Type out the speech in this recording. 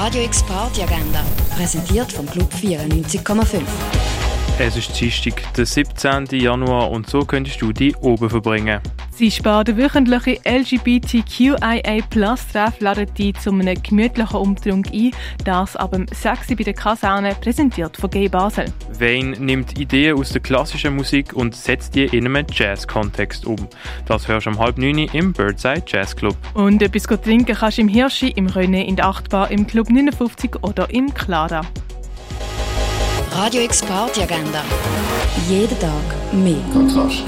Radio X Party Agenda, präsentiert vom Club 94,5. Es ist Dienstag, der 17. Januar und so könntest du die oben verbringen. Sie sparen den wöchentlichen LGBTQIA-Plus-Treff laden die zu einem gemütlichen Umtrunk ein, das ab dem 6. bei der Kaserne präsentiert von Gay Basel. Wayne nimmt Ideen aus der klassischen Musik und setzt die in einem Jazz-Kontext um. Das hörst du um halb neun im Birdside Jazz Club. Und etwas trinken kannst du im Hirschi, im René, in der Achtbar, im Club 59 oder im Clara. Radio X Party Agenda. Jeden Tag mehr. Kontrast.